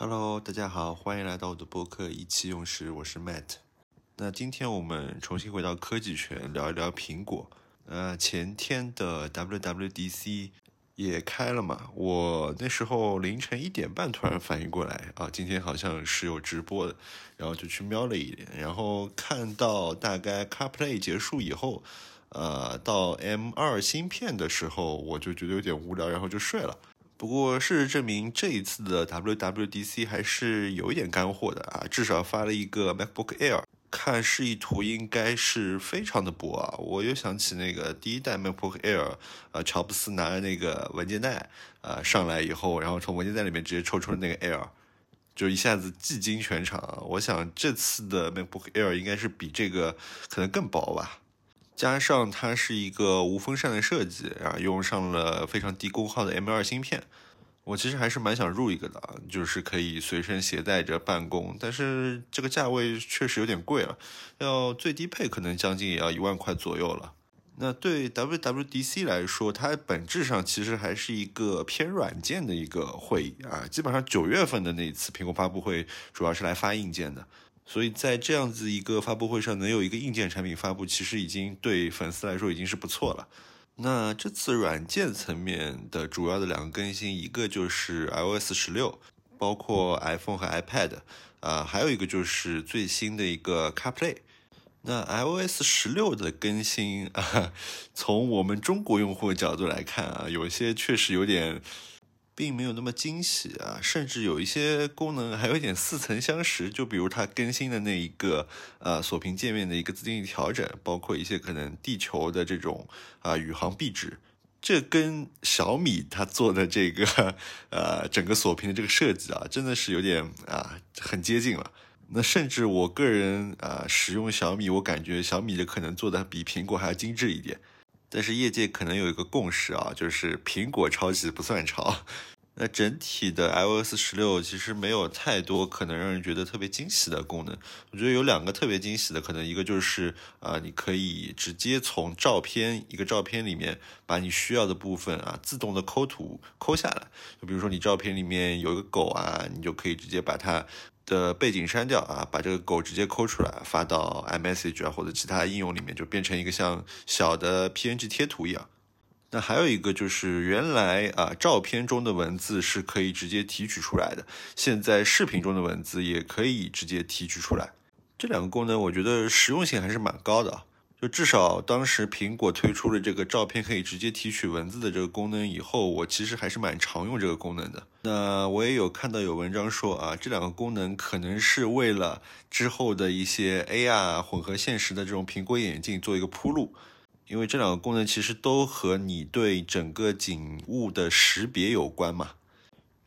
Hello，大家好，欢迎来到我的播客意气用事，我是 Matt。那今天我们重新回到科技圈，聊一聊苹果。呃，前天的 WWDC 也开了嘛，我那时候凌晨一点半突然反应过来啊，今天好像是有直播的，然后就去瞄了一眼，然后看到大概 CarPlay 结束以后，呃，到 M2 芯片的时候，我就觉得有点无聊，然后就睡了。不过事实证明，这一次的 WWDC 还是有一点干货的啊，至少发了一个 MacBook Air，看示意图应该是非常的薄啊。我又想起那个第一代 MacBook Air，呃，乔布斯拿着那个文件袋，呃，上来以后，然后从文件袋里面直接抽出了那个 Air，就一下子技惊全场。我想这次的 MacBook Air 应该是比这个可能更薄吧。加上它是一个无风扇的设计啊，用上了非常低功耗的 M2 芯片，我其实还是蛮想入一个的，就是可以随身携带着办公。但是这个价位确实有点贵了，要最低配可能将近也要一万块左右了。那对 WWDC 来说，它本质上其实还是一个偏软件的一个会议啊，基本上九月份的那一次苹果发布会主要是来发硬件的。所以在这样子一个发布会上，能有一个硬件产品发布，其实已经对粉丝来说已经是不错了。那这次软件层面的主要的两个更新，一个就是 iOS 十六，包括 iPhone 和 iPad，啊，还有一个就是最新的一个 CarPlay。那 iOS 十六的更新啊，从我们中国用户的角度来看啊，有些确实有点。并没有那么惊喜啊，甚至有一些功能还有点似曾相识。就比如它更新的那一个呃锁屏界面的一个自定义调整，包括一些可能地球的这种啊宇航壁纸，这跟小米它做的这个呃整个锁屏的这个设计啊，真的是有点啊很接近了。那甚至我个人啊使用小米，我感觉小米的可能做的比苹果还要精致一点。但是业界可能有一个共识啊，就是苹果抄袭不算抄。那整体的 iOS 十六其实没有太多可能让人觉得特别惊喜的功能。我觉得有两个特别惊喜的，可能一个就是啊，你可以直接从照片一个照片里面把你需要的部分啊自动的抠图抠下来。就比如说你照片里面有一个狗啊，你就可以直接把它。的背景删掉啊，把这个狗直接抠出来发到 iMessage 啊或者其他应用里面，就变成一个像小的 PNG 贴图一样。那还有一个就是原来啊照片中的文字是可以直接提取出来的，现在视频中的文字也可以直接提取出来。这两个功能我觉得实用性还是蛮高的啊。就至少当时苹果推出了这个照片可以直接提取文字的这个功能以后，我其实还是蛮常用这个功能的。那我也有看到有文章说啊，这两个功能可能是为了之后的一些 AR 混合现实的这种苹果眼镜做一个铺路，因为这两个功能其实都和你对整个景物的识别有关嘛。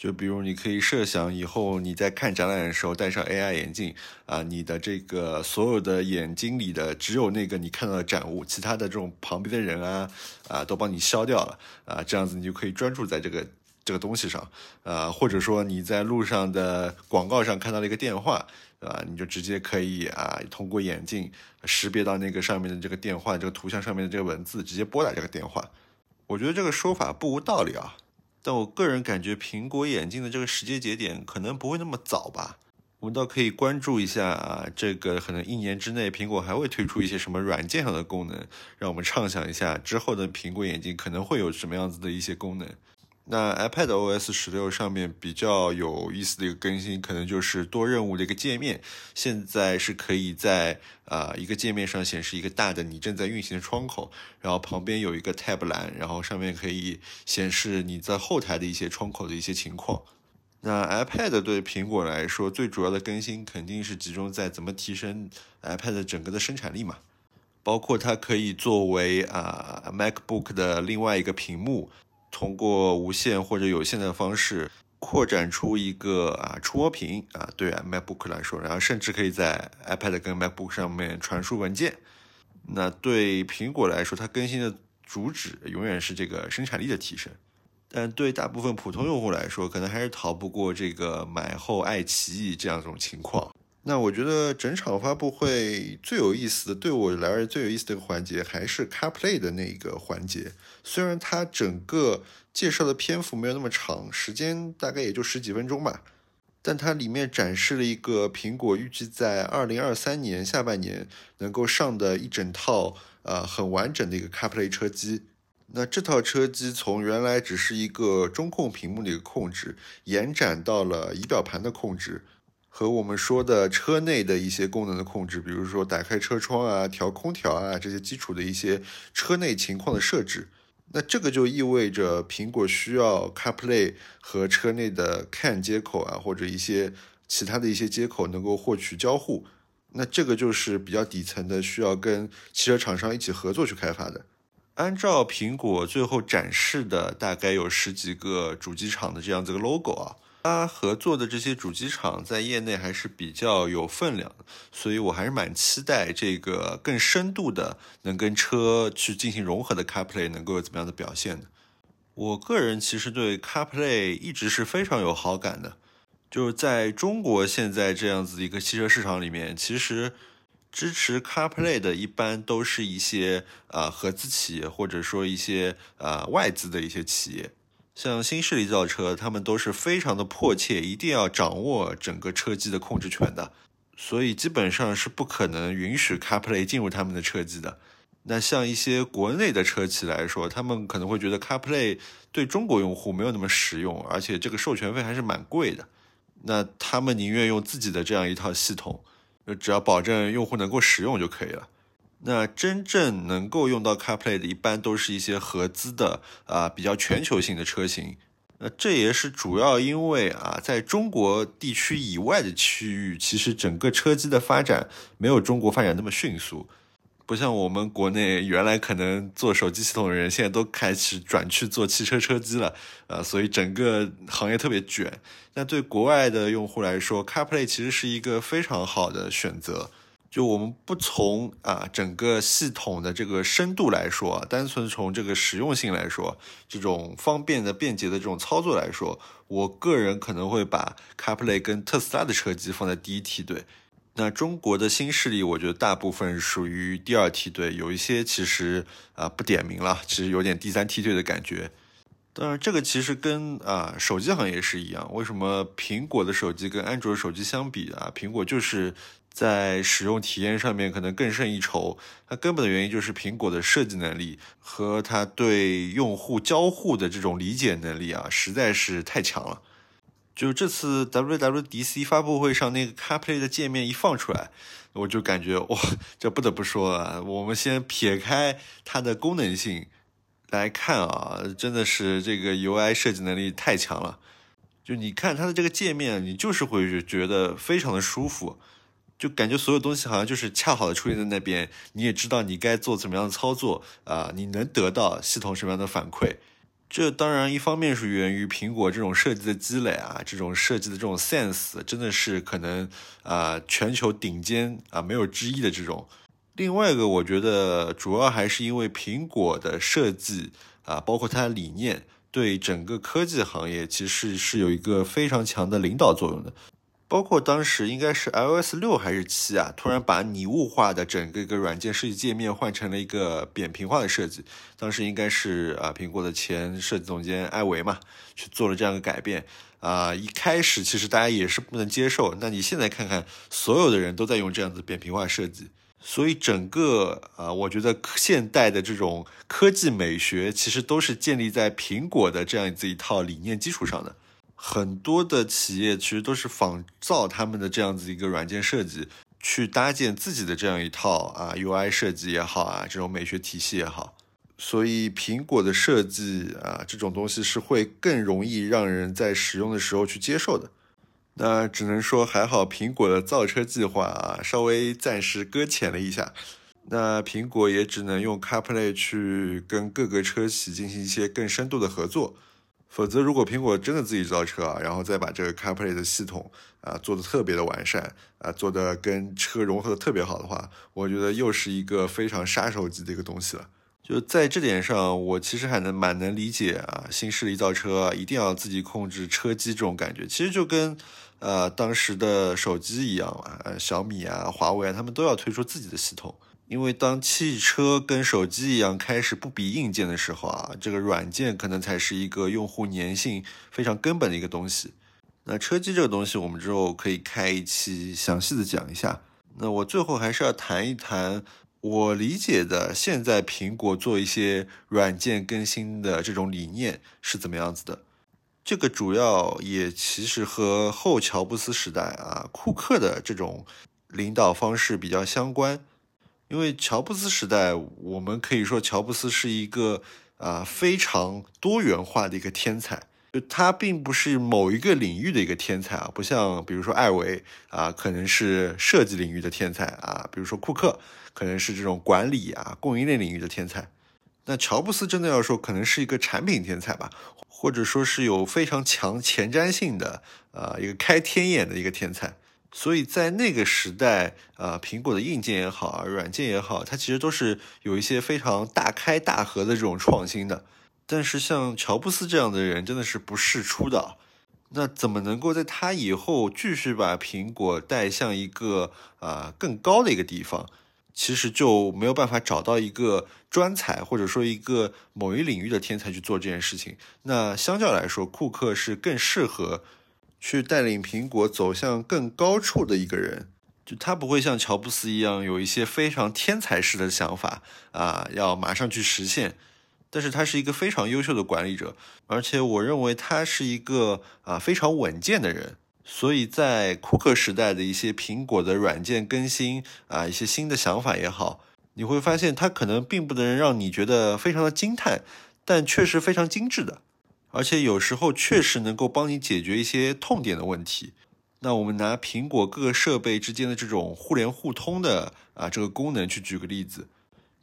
就比如，你可以设想以后你在看展览的时候戴上 AR 眼镜啊，你的这个所有的眼睛里的只有那个你看到的展物，其他的这种旁边的人啊啊都帮你消掉了啊，这样子你就可以专注在这个这个东西上啊，或者说你在路上的广告上看到了一个电话，对吧？你就直接可以啊通过眼镜识别到那个上面的这个电话这个图像上面的这个文字，直接拨打这个电话。我觉得这个说法不无道理啊。但我个人感觉，苹果眼镜的这个时间节点可能不会那么早吧。我们倒可以关注一下啊，这个可能一年之内，苹果还会推出一些什么软件上的功能，让我们畅想一下之后的苹果眼镜可能会有什么样子的一些功能。那 iPad OS 十六上面比较有意思的一个更新，可能就是多任务的一个界面，现在是可以在啊一个界面上显示一个大的你正在运行的窗口，然后旁边有一个 Tab 栏，然后上面可以显示你在后台的一些窗口的一些情况。那 iPad 对苹果来说最主要的更新肯定是集中在怎么提升 iPad 整个的生产力嘛，包括它可以作为啊 MacBook 的另外一个屏幕。通过无线或者有线的方式扩展出一个啊触摸屏啊，对 MacBook 来说，然后甚至可以在 iPad 跟 MacBook 上面传输文件。那对苹果来说，它更新的主旨永远是这个生产力的提升。但对大部分普通用户来说，可能还是逃不过这个买后爱奇艺这样一种情况。那我觉得整场发布会最有意思的，对我来说最有意思的一个环节还是 CarPlay 的那一个环节。虽然它整个介绍的篇幅没有那么长，时间大概也就十几分钟吧，但它里面展示了一个苹果预计在二零二三年下半年能够上的一整套呃很完整的一个 CarPlay 车机。那这套车机从原来只是一个中控屏幕的一个控制，延展到了仪表盘的控制。和我们说的车内的一些功能的控制，比如说打开车窗啊、调空调啊这些基础的一些车内情况的设置，那这个就意味着苹果需要 CarPlay 和车内的 CAN 接口啊，或者一些其他的一些接口能够获取交互。那这个就是比较底层的，需要跟汽车厂商一起合作去开发的。按照苹果最后展示的，大概有十几个主机厂的这样子个 logo 啊。他合作的这些主机厂在业内还是比较有分量的，所以我还是蛮期待这个更深度的能跟车去进行融合的 CarPlay 能够有怎么样的表现的。我个人其实对 CarPlay 一直是非常有好感的，就是在中国现在这样子一个汽车市场里面，其实支持 CarPlay 的一般都是一些啊合资企业或者说一些啊外资的一些企业。像新势力造车，他们都是非常的迫切，一定要掌握整个车机的控制权的，所以基本上是不可能允许 CarPlay 进入他们的车机的。那像一些国内的车企来说，他们可能会觉得 CarPlay 对中国用户没有那么实用，而且这个授权费还是蛮贵的。那他们宁愿用自己的这样一套系统，只要保证用户能够使用就可以了。那真正能够用到 CarPlay 的，一般都是一些合资的啊，比较全球性的车型。那这也是主要因为啊，在中国地区以外的区域，其实整个车机的发展没有中国发展那么迅速。不像我们国内原来可能做手机系统的人，现在都开始转去做汽车车机了，啊，所以整个行业特别卷。那对国外的用户来说，CarPlay 其实是一个非常好的选择。就我们不从啊整个系统的这个深度来说，单纯从这个实用性来说，这种方便的、便捷的这种操作来说，我个人可能会把 CarPlay 跟特斯拉的车机放在第一梯队。那中国的新势力，我觉得大部分属于第二梯队，有一些其实啊不点名了，其实有点第三梯队的感觉。当然，这个其实跟啊手机行业是一样，为什么苹果的手机跟安卓手机相比啊，苹果就是。在使用体验上面可能更胜一筹，它根本的原因就是苹果的设计能力和它对用户交互的这种理解能力啊，实在是太强了。就这次 WWDC 发布会上那个 CarPlay 的界面一放出来，我就感觉哇，这不得不说啊，我们先撇开它的功能性来看啊，真的是这个 UI 设计能力太强了。就你看它的这个界面，你就是会觉得非常的舒服。就感觉所有东西好像就是恰好的出现在那边，你也知道你该做怎么样的操作啊，你能得到系统什么样的反馈。这当然一方面是源于苹果这种设计的积累啊，这种设计的这种 sense 真的是可能啊全球顶尖啊没有之一的这种。另外一个我觉得主要还是因为苹果的设计啊，包括它的理念，对整个科技行业其实是有一个非常强的领导作用的。包括当时应该是 iOS 六还是七啊，突然把拟物化的整个一个软件设计界面换成了一个扁平化的设计。当时应该是啊，苹果的前设计总监艾维嘛，去做了这样的改变啊。一开始其实大家也是不能接受，那你现在看看，所有的人都在用这样子扁平化设计，所以整个啊，我觉得现代的这种科技美学其实都是建立在苹果的这样子一套理念基础上的。很多的企业其实都是仿造他们的这样子一个软件设计，去搭建自己的这样一套啊 UI 设计也好啊，这种美学体系也好。所以苹果的设计啊，这种东西是会更容易让人在使用的时候去接受的。那只能说还好，苹果的造车计划啊，稍微暂时搁浅了一下。那苹果也只能用 CarPlay 去跟各个车企进行一些更深度的合作。否则，如果苹果真的自己造车啊，然后再把这个 CarPlay 的系统啊做的特别的完善啊，做的跟车融合的特别好的话，我觉得又是一个非常杀手级的一个东西了。就在这点上，我其实还能蛮能理解啊，新势力造车一定要自己控制车机这种感觉，其实就跟呃当时的手机一样嘛，小米啊、华为啊，他们都要推出自己的系统。因为当汽车跟手机一样开始不比硬件的时候啊，这个软件可能才是一个用户粘性非常根本的一个东西。那车机这个东西，我们之后可以开一期详细的讲一下。那我最后还是要谈一谈我理解的现在苹果做一些软件更新的这种理念是怎么样子的。这个主要也其实和后乔布斯时代啊库克的这种领导方式比较相关。因为乔布斯时代，我们可以说乔布斯是一个啊非常多元化的一个天才。就他并不是某一个领域的一个天才啊，不像比如说艾维啊，可能是设计领域的天才啊，比如说库克可能是这种管理啊、供应链领域的天才。那乔布斯真的要说，可能是一个产品天才吧，或者说是有非常强前瞻性的啊一个开天眼的一个天才。所以在那个时代啊，苹果的硬件也好啊，软件也好，它其实都是有一些非常大开大合的这种创新的。但是像乔布斯这样的人真的是不世出的，那怎么能够在他以后继续把苹果带向一个啊更高的一个地方？其实就没有办法找到一个专才或者说一个某一领域的天才去做这件事情。那相较来说，库克是更适合去带领苹果走向更高处的一个人。就他不会像乔布斯一样有一些非常天才式的想法啊，要马上去实现。但是他是一个非常优秀的管理者，而且我认为他是一个啊非常稳健的人。所以在库克时代的一些苹果的软件更新啊，一些新的想法也好，你会发现它可能并不能让你觉得非常的惊叹，但确实非常精致的，而且有时候确实能够帮你解决一些痛点的问题。那我们拿苹果各个设备之间的这种互联互通的啊这个功能去举个例子。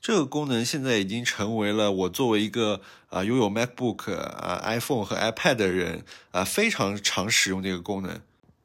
这个功能现在已经成为了我作为一个啊拥有 MacBook 啊 iPhone 和 iPad 的人啊非常常使用的一个功能。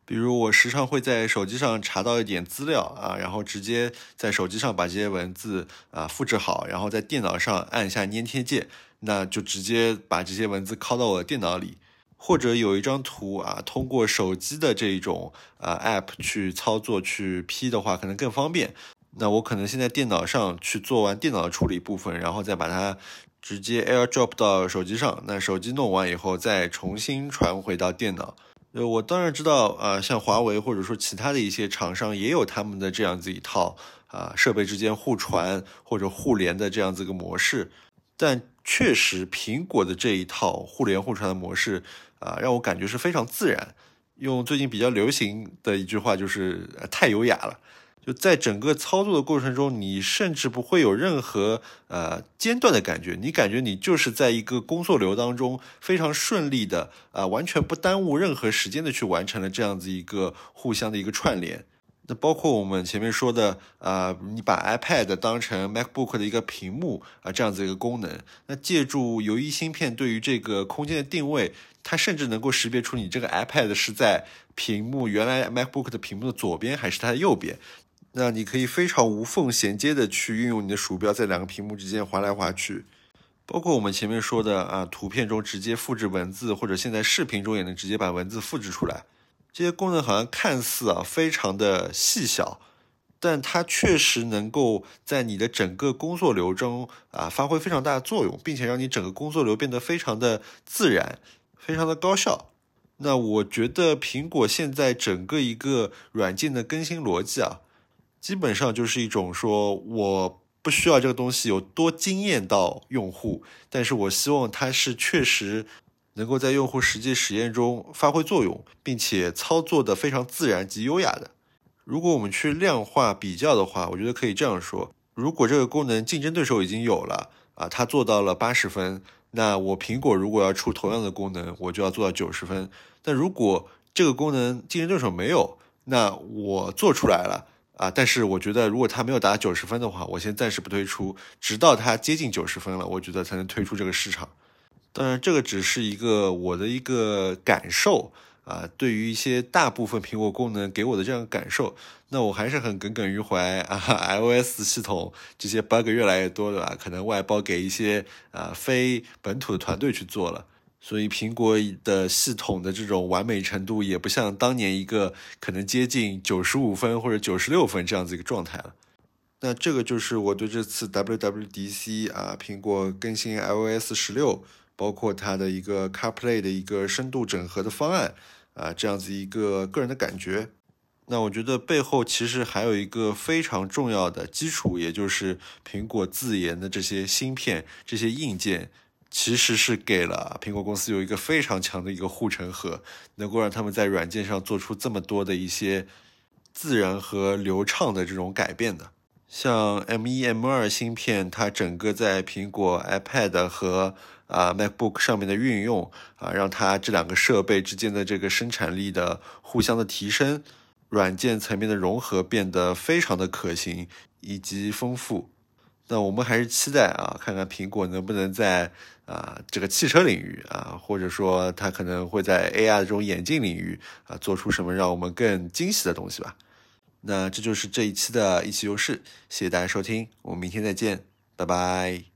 比如我时常会在手机上查到一点资料啊，然后直接在手机上把这些文字啊复制好，然后在电脑上按一下粘贴键，那就直接把这些文字拷到我的电脑里。或者有一张图啊，通过手机的这一种啊 App 去操作去 P 的话，可能更方便。那我可能现在电脑上去做完电脑的处理部分，然后再把它直接 AirDrop 到手机上。那手机弄完以后，再重新传回到电脑。呃，我当然知道啊，像华为或者说其他的一些厂商也有他们的这样子一套啊设备之间互传或者互联的这样子一个模式。但确实，苹果的这一套互联互传的模式啊，让我感觉是非常自然。用最近比较流行的一句话就是太优雅了。就在整个操作的过程中，你甚至不会有任何呃间断的感觉，你感觉你就是在一个工作流当中非常顺利的啊，完全不耽误任何时间的去完成了这样子一个互相的一个串联。那包括我们前面说的啊，你把 iPad 当成 MacBook 的一个屏幕啊，这样子一个功能，那借助游一芯片对于这个空间的定位，它甚至能够识别出你这个 iPad 是在屏幕原来 MacBook 的屏幕的左边还是它的右边。那你可以非常无缝衔接的去运用你的鼠标在两个屏幕之间划来划去，包括我们前面说的啊，图片中直接复制文字，或者现在视频中也能直接把文字复制出来。这些功能好像看似啊非常的细小，但它确实能够在你的整个工作流中啊发挥非常大的作用，并且让你整个工作流变得非常的自然，非常的高效。那我觉得苹果现在整个一个软件的更新逻辑啊。基本上就是一种说，我不需要这个东西有多惊艳到用户，但是我希望它是确实能够在用户实际实验中发挥作用，并且操作的非常自然及优雅的。如果我们去量化比较的话，我觉得可以这样说：如果这个功能竞争对手已经有了啊，它做到了八十分，那我苹果如果要出同样的功能，我就要做到九十分。但如果这个功能竞争对手没有，那我做出来了。啊，但是我觉得，如果它没有达九十分的话，我先暂时不推出，直到它接近九十分了，我觉得才能推出这个市场。当然，这个只是一个我的一个感受啊，对于一些大部分苹果功能给我的这样感受，那我还是很耿耿于怀啊。iOS 系统这些 bug 越来越多了吧？可能外包给一些啊非本土的团队去做了。所以苹果的系统的这种完美程度也不像当年一个可能接近九十五分或者九十六分这样子一个状态了。那这个就是我对这次 WWDC 啊，苹果更新 iOS 十六，包括它的一个 CarPlay 的一个深度整合的方案啊这样子一个个人的感觉。那我觉得背后其实还有一个非常重要的基础，也就是苹果自研的这些芯片、这些硬件，其实是给了苹果公司有一个非常强的一个护城河，能够让他们在软件上做出这么多的一些自然和流畅的这种改变的。像 M1、M2 芯片，它整个在苹果 iPad 和啊 MacBook 上面的运用啊，让它这两个设备之间的这个生产力的互相的提升。软件层面的融合变得非常的可行以及丰富，那我们还是期待啊，看看苹果能不能在啊这个汽车领域啊，或者说它可能会在 AR 这种眼镜领域啊，做出什么让我们更惊喜的东西吧。那这就是这一期的一期优势，谢谢大家收听，我们明天再见，拜拜。